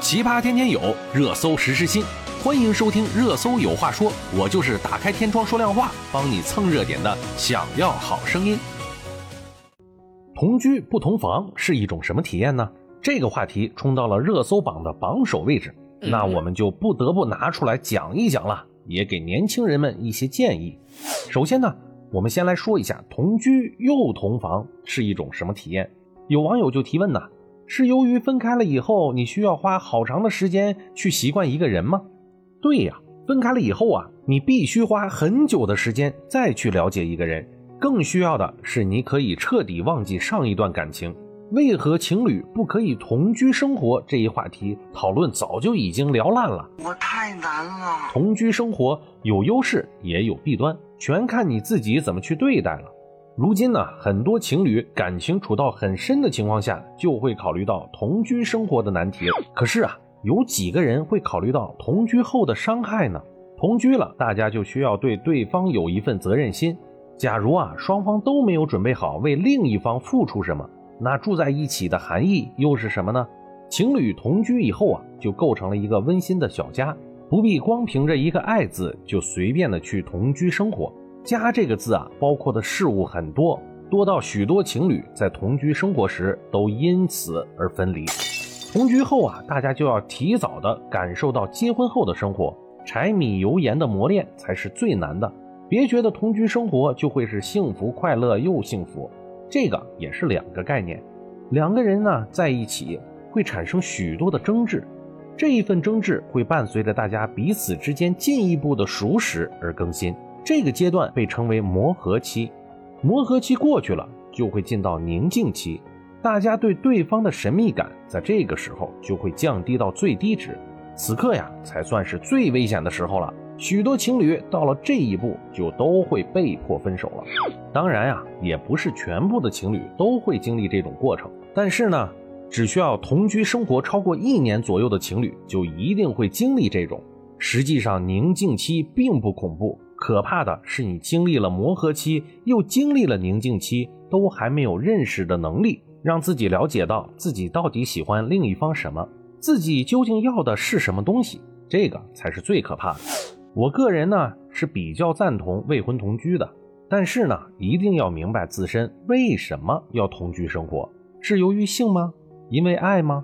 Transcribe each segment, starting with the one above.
奇葩天天有，热搜时时新。欢迎收听《热搜有话说》，我就是打开天窗说亮话，帮你蹭热点的。想要好声音。同居不同房是一种什么体验呢？这个话题冲到了热搜榜的榜首位置，那我们就不得不拿出来讲一讲了，也给年轻人们一些建议。首先呢，我们先来说一下同居又同房是一种什么体验。有网友就提问呢。是由于分开了以后，你需要花好长的时间去习惯一个人吗？对呀，分开了以后啊，你必须花很久的时间再去了解一个人。更需要的是，你可以彻底忘记上一段感情。为何情侣不可以同居生活这一话题讨论早就已经聊烂了。我太难了。同居生活有优势也有弊端，全看你自己怎么去对待了。如今呢，很多情侣感情处到很深的情况下，就会考虑到同居生活的难题。可是啊，有几个人会考虑到同居后的伤害呢？同居了，大家就需要对对方有一份责任心。假如啊，双方都没有准备好为另一方付出什么，那住在一起的含义又是什么呢？情侣同居以后啊，就构成了一个温馨的小家，不必光凭着一个爱字就随便的去同居生活。家这个字啊，包括的事物很多，多到许多情侣在同居生活时都因此而分离。同居后啊，大家就要提早的感受到结婚后的生活，柴米油盐的磨练才是最难的。别觉得同居生活就会是幸福快乐又幸福，这个也是两个概念。两个人呢在一起会产生许多的争执，这一份争执会伴随着大家彼此之间进一步的熟识而更新。这个阶段被称为磨合期，磨合期过去了，就会进到宁静期。大家对对方的神秘感，在这个时候就会降低到最低值。此刻呀，才算是最危险的时候了。许多情侣到了这一步，就都会被迫分手了。当然呀，也不是全部的情侣都会经历这种过程。但是呢，只需要同居生活超过一年左右的情侣，就一定会经历这种。实际上，宁静期并不恐怖。可怕的是，你经历了磨合期，又经历了宁静期，都还没有认识的能力，让自己了解到自己到底喜欢另一方什么，自己究竟要的是什么东西，这个才是最可怕的。我个人呢是比较赞同未婚同居的，但是呢，一定要明白自身为什么要同居生活，是由于性吗？因为爱吗？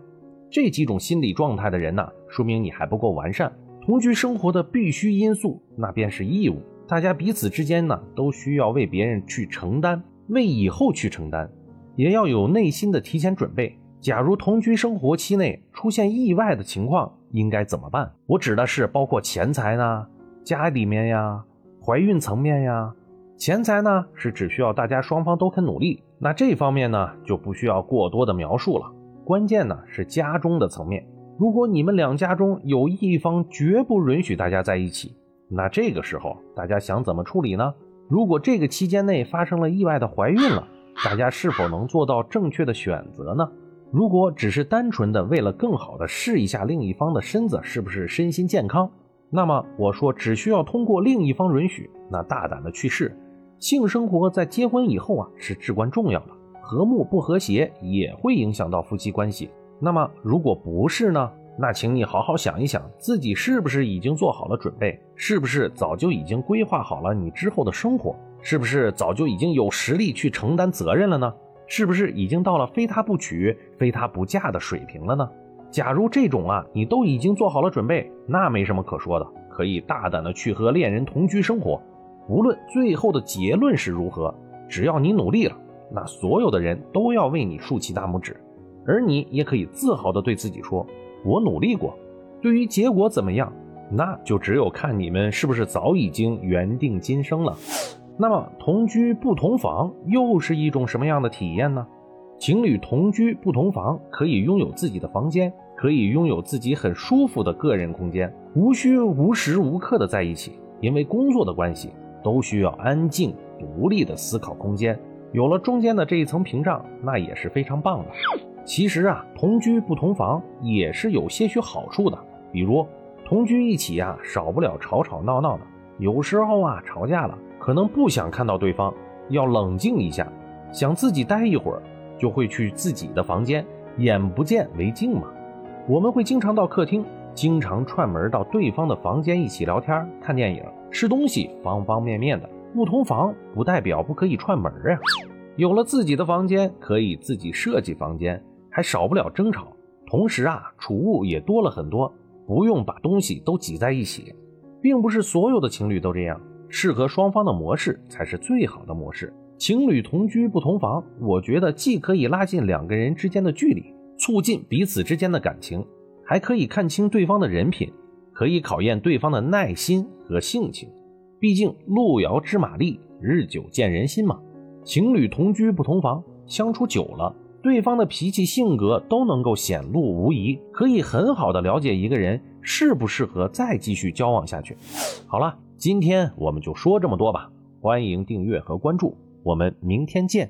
这几种心理状态的人呢，说明你还不够完善。同居生活的必须因素，那便是义务。大家彼此之间呢，都需要为别人去承担，为以后去承担，也要有内心的提前准备。假如同居生活期内出现意外的情况，应该怎么办？我指的是包括钱财呢，家里面呀，怀孕层面呀。钱财呢，是只需要大家双方都肯努力，那这方面呢，就不需要过多的描述了。关键呢，是家中的层面。如果你们两家中有一方绝不允许大家在一起，那这个时候大家想怎么处理呢？如果这个期间内发生了意外的怀孕了，大家是否能做到正确的选择呢？如果只是单纯的为了更好的试一下另一方的身子是不是身心健康，那么我说只需要通过另一方允许，那大胆的去试。性生活在结婚以后啊是至关重要的，和睦不和谐也会影响到夫妻关系。那么，如果不是呢？那请你好好想一想，自己是不是已经做好了准备？是不是早就已经规划好了你之后的生活？是不是早就已经有实力去承担责任了呢？是不是已经到了非他不娶、非他不嫁的水平了呢？假如这种啊，你都已经做好了准备，那没什么可说的，可以大胆的去和恋人同居生活。无论最后的结论是如何，只要你努力了，那所有的人都要为你竖起大拇指。而你也可以自豪地对自己说：“我努力过。”对于结果怎么样，那就只有看你们是不是早已经缘定今生了。那么，同居不同房又是一种什么样的体验呢？情侣同居不同房，可以拥有自己的房间，可以拥有自己很舒服的个人空间，无需无时无刻的在一起，因为工作的关系，都需要安静独立的思考空间。有了中间的这一层屏障，那也是非常棒的。其实啊，同居不同房也是有些许好处的。比如同居一起啊，少不了吵吵闹闹的。有时候啊，吵架了，可能不想看到对方，要冷静一下，想自己待一会儿，就会去自己的房间，眼不见为净嘛。我们会经常到客厅，经常串门到对方的房间一起聊天、看电影、吃东西，方方面面的。不同房不代表不可以串门啊！有了自己的房间，可以自己设计房间，还少不了争吵。同时啊，储物也多了很多，不用把东西都挤在一起。并不是所有的情侣都这样，适合双方的模式才是最好的模式。情侣同居不同房，我觉得既可以拉近两个人之间的距离，促进彼此之间的感情，还可以看清对方的人品，可以考验对方的耐心和性情。毕竟路遥知马力，日久见人心嘛。情侣同居不同房，相处久了，对方的脾气性格都能够显露无遗，可以很好的了解一个人适不适合再继续交往下去。好了，今天我们就说这么多吧。欢迎订阅和关注，我们明天见。